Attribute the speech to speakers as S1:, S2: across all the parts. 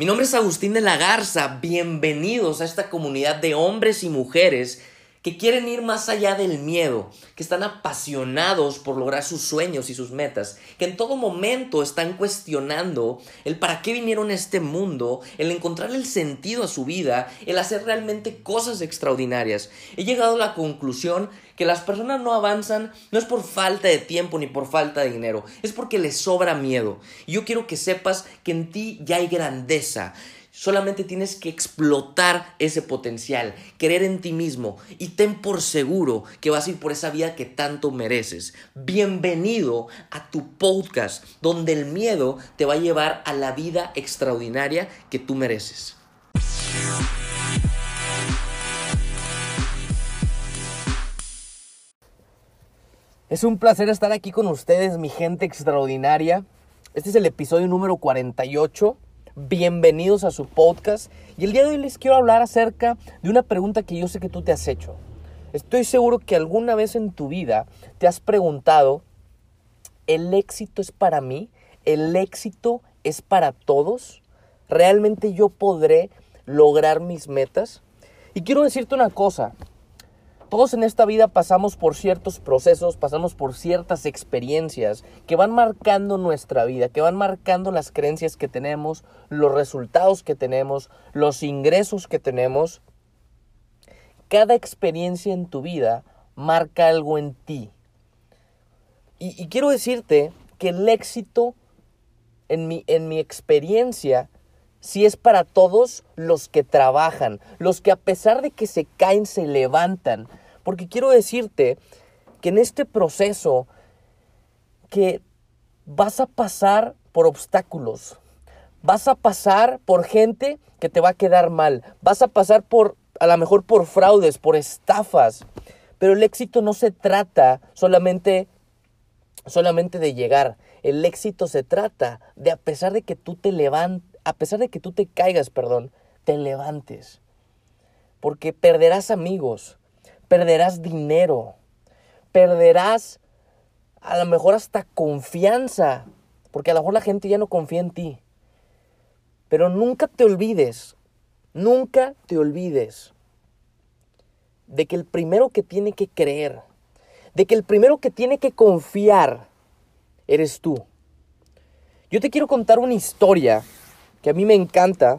S1: Mi nombre es Agustín de la Garza, bienvenidos a esta comunidad de hombres y mujeres que quieren ir más allá del miedo, que están apasionados por lograr sus sueños y sus metas, que en todo momento están cuestionando el para qué vinieron a este mundo, el encontrar el sentido a su vida, el hacer realmente cosas extraordinarias. He llegado a la conclusión que las personas no avanzan no es por falta de tiempo ni por falta de dinero, es porque les sobra miedo. Y yo quiero que sepas que en ti ya hay grandeza. Solamente tienes que explotar ese potencial, creer en ti mismo y ten por seguro que vas a ir por esa vida que tanto mereces. Bienvenido a tu podcast donde el miedo te va a llevar a la vida extraordinaria que tú mereces. Es un placer estar aquí con ustedes, mi gente extraordinaria. Este es el episodio número 48 bienvenidos a su podcast y el día de hoy les quiero hablar acerca de una pregunta que yo sé que tú te has hecho. Estoy seguro que alguna vez en tu vida te has preguntado, ¿el éxito es para mí? ¿El éxito es para todos? ¿Realmente yo podré lograr mis metas? Y quiero decirte una cosa, todos en esta vida pasamos por ciertos procesos, pasamos por ciertas experiencias que van marcando nuestra vida, que van marcando las creencias que tenemos, los resultados que tenemos, los ingresos que tenemos. Cada experiencia en tu vida marca algo en ti. Y, quiero decirte que el éxito en mi, en mi experiencia si es para todos los que trabajan, los que a pesar de que se caen, se levantan. Porque quiero decirte que en este proceso que vas a pasar por obstáculos, vas a pasar por gente que te va a quedar mal, vas a pasar por, a lo mejor por fraudes, por estafas, pero el éxito no se trata solamente, solamente de llegar, el éxito se trata de a pesar de que tú te levantes, a pesar de que tú te caigas, perdón, te levantes. Porque perderás amigos, perderás dinero, perderás a lo mejor hasta confianza, porque a lo mejor la gente ya no confía en ti. Pero nunca te olvides, nunca te olvides de que el primero que tiene que creer, de que el primero que tiene que confiar, eres tú. Yo te quiero contar una historia que a mí me encanta.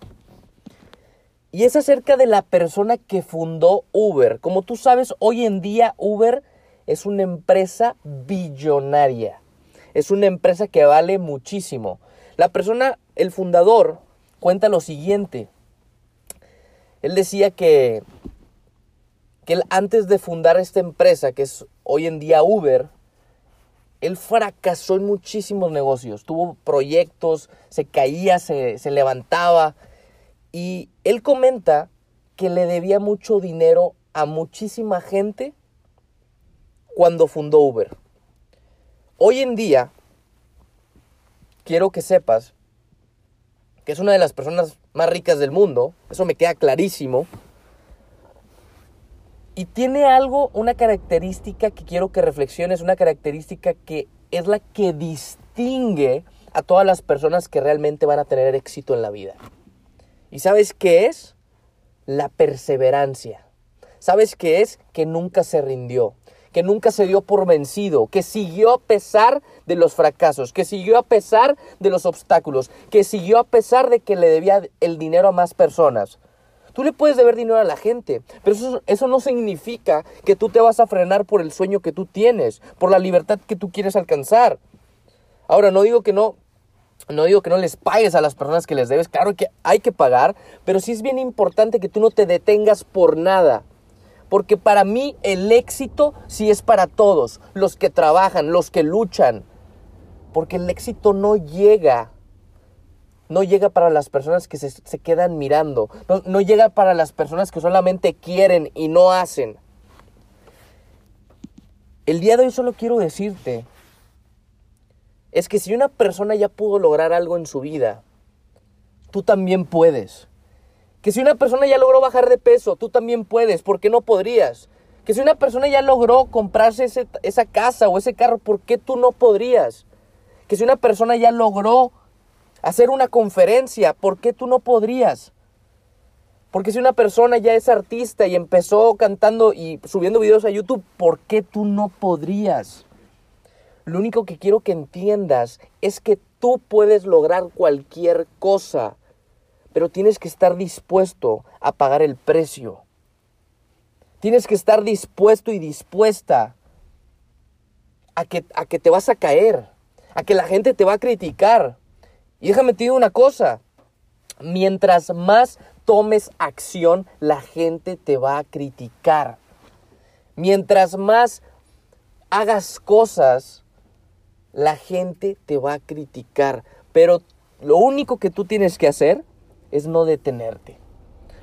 S1: Y es acerca de la persona que fundó Uber. Como tú sabes, hoy en día Uber es una empresa billonaria. Es una empresa que vale muchísimo. La persona, el fundador, cuenta lo siguiente. Él decía que, que antes de fundar esta empresa, que es hoy en día Uber, él fracasó en muchísimos negocios, tuvo proyectos, se caía, se, levantaba. Y él comenta que le debía mucho dinero a muchísima gente cuando fundó Uber. Hoy en día, quiero que sepas que es una de las personas más ricas del mundo, eso me queda clarísimo, y tiene algo, una característica que quiero que reflexiones, una característica que es la que distingue a todas las personas que realmente van a tener éxito en la vida. ¿Y sabes qué es? La perseverancia. ¿Sabes qué es? Que nunca se rindió, que nunca se dio por vencido, que siguió a pesar de los fracasos, que siguió a pesar de los obstáculos, que siguió a pesar de que le debía el dinero a más personas. Tú le puedes deber dinero a la gente, pero eso, eso no significa que tú te vas a frenar por el sueño que tú tienes, por la libertad que tú quieres alcanzar. Ahora, no digo que no, no digo que no les pagues a las personas que les debes, claro que hay que pagar, pero sí es bien importante que tú no te detengas por nada. Porque para mí el éxito sí es para todos, los que trabajan, los que luchan. Porque el éxito no llega no llega para las personas que se, quedan mirando, no, no llega para las personas que solamente quieren y no hacen. El día de hoy solo quiero decirte, es que si una persona ya pudo lograr algo en su vida, tú también puedes. Que si una persona ya logró bajar de peso, tú también puedes, ¿por qué no podrías? Que si una persona ya logró comprarse esa casa o ese carro, ¿por qué tú no podrías? Que si una persona ya logró hacer una conferencia. ¿Por qué tú no podrías? Porque si una persona ya es artista y empezó cantando y subiendo videos a YouTube, ¿por qué tú no podrías? Lo único que quiero que entiendas es que tú puedes lograr cualquier cosa, pero tienes que estar dispuesto a pagar el precio. Tienes que estar dispuesto y dispuesta a que, a que te vas a caer, a que la gente te va a criticar. Y déjame te digo una cosa, mientras más tomes acción, la gente te va a criticar. Mientras más hagas cosas, la gente te va a criticar. Pero lo único que tú tienes que hacer es no detenerte.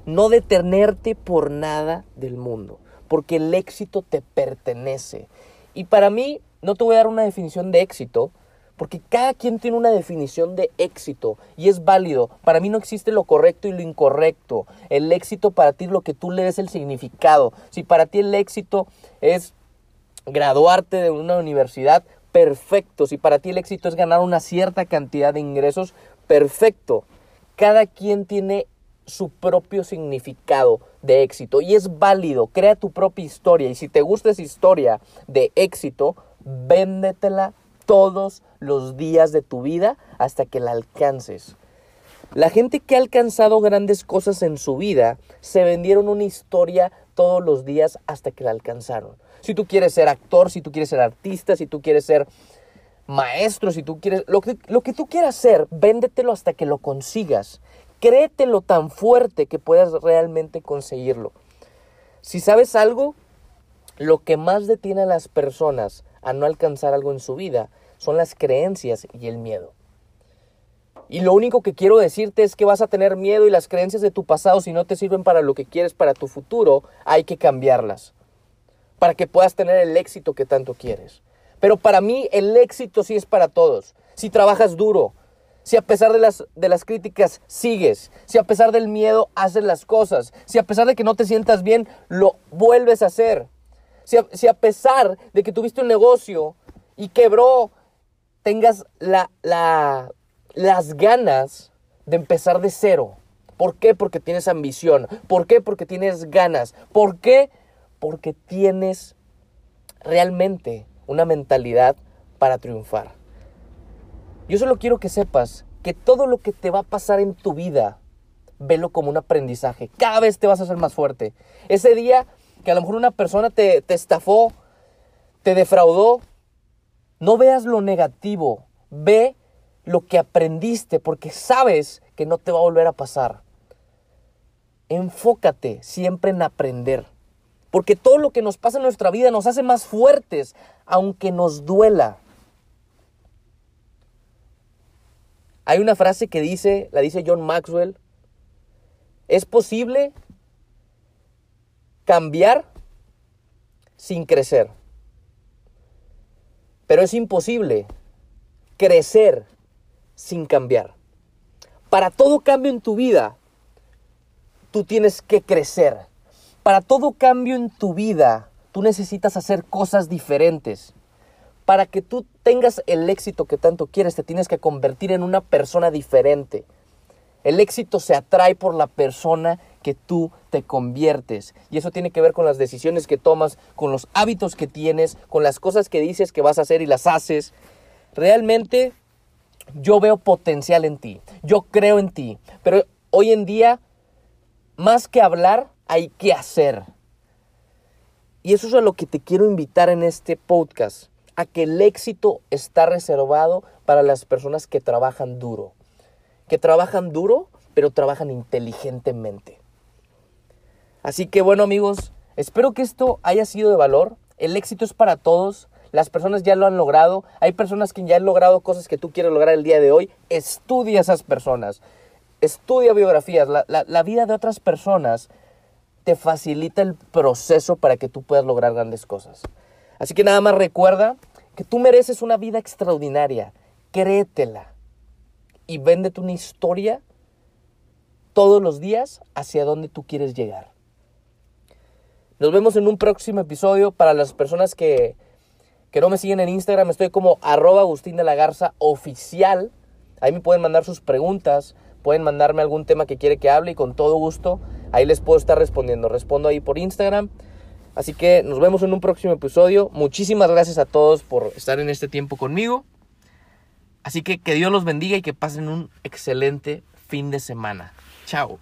S1: No detenerte por nada del mundo. Porque el éxito te pertenece. Y para mí, no te voy a dar una definición de éxito, porque cada quien tiene una definición de éxito y es válido. Para mí no existe lo correcto y lo incorrecto. El éxito para ti es lo que tú le des el significado. Si para ti el éxito es graduarte de una universidad, perfecto. Si para ti el éxito es ganar una cierta cantidad de ingresos, perfecto. Cada quien tiene su propio significado de éxito y es válido. Crea tu propia historia y si te gusta esa historia de éxito, véndetela todos los días de tu vida hasta que la alcances. La gente que ha alcanzado grandes cosas en su vida se vendieron una historia todos los días hasta que la alcanzaron. Si tú quieres ser actor, si tú quieres ser artista, si tú quieres ser maestro, si tú quieres, lo que, tú quieras ser, véndetelo hasta que lo consigas. Créetelo tan fuerte que puedas realmente conseguirlo. Si sabes algo, lo que más detiene a las personas a no alcanzar algo en su vida son las creencias y el miedo. Y lo único que quiero decirte es que vas a tener miedo y las creencias de tu pasado, si no te sirven para lo que quieres para tu futuro, hay que cambiarlas. Para que puedas tener el éxito que tanto quieres. Pero para mí el éxito sí es para todos. Si trabajas duro, si a pesar de las, de las críticas sigues, si a pesar del miedo haces las cosas, si a pesar de que no te sientas bien, lo vuelves a hacer. Si a, pesar de que tuviste un negocio y quebró, tengas la, las ganas de empezar de cero. ¿Por qué? Porque tienes ambición. ¿Por qué? Porque tienes ganas. ¿Por qué? Porque tienes realmente una mentalidad para triunfar. Yo solo quiero que sepas que todo lo que te va a pasar en tu vida, velo como un aprendizaje. Cada vez te vas a hacer más fuerte. Ese día que a lo mejor una persona te, te estafó, te defraudó, no veas lo negativo, ve lo que aprendiste porque sabes que no te va a volver a pasar. Enfócate siempre en aprender. Porque todo lo que nos pasa en nuestra vida nos hace más fuertes, aunque nos duela. Hay una frase que dice, la dice John Maxwell, es posible cambiar sin crecer. Pero es imposible crecer sin cambiar. Para todo cambio en tu vida, tú tienes que crecer. Para todo cambio en tu vida, tú necesitas hacer cosas diferentes. Para que tú tengas el éxito que tanto quieres, te tienes que convertir en una persona diferente. El éxito se atrae por la persona que tú te conviertes. Y eso tiene que ver con las decisiones que tomas, con los hábitos que tienes, con las cosas que dices que vas a hacer y las haces. Realmente yo veo potencial en ti, yo creo en ti, pero hoy en día, más que hablar, hay que hacer. Y eso es a lo que te quiero invitar en este podcast, a que el éxito está reservado para las personas que trabajan duro, que trabajan duro, pero trabajan inteligentemente. Así que bueno amigos, espero que esto haya sido de valor. El éxito es para todos. Las personas ya lo han logrado. Hay personas que ya han logrado cosas que tú quieres lograr el día de hoy. Estudia a esas personas. Estudia biografías. La, vida de otras personas te facilita el proceso para que tú puedas lograr grandes cosas. Así que nada más recuerda que tú mereces una vida extraordinaria. Créetela. Y véndete una historia todos los días hacia donde tú quieres llegar. Nos vemos en un próximo episodio. Para las personas que, que no me siguen en Instagram, estoy como arroba Agustín de la Garza oficial. Ahí me pueden mandar sus preguntas, pueden mandarme algún tema que quiere que hable y con todo gusto ahí les puedo estar respondiendo. Respondo ahí por Instagram. Así que nos vemos en un próximo episodio. Muchísimas gracias a todos por estar en este tiempo conmigo. Así que que Dios los bendiga y que pasen un excelente fin de semana. Chao.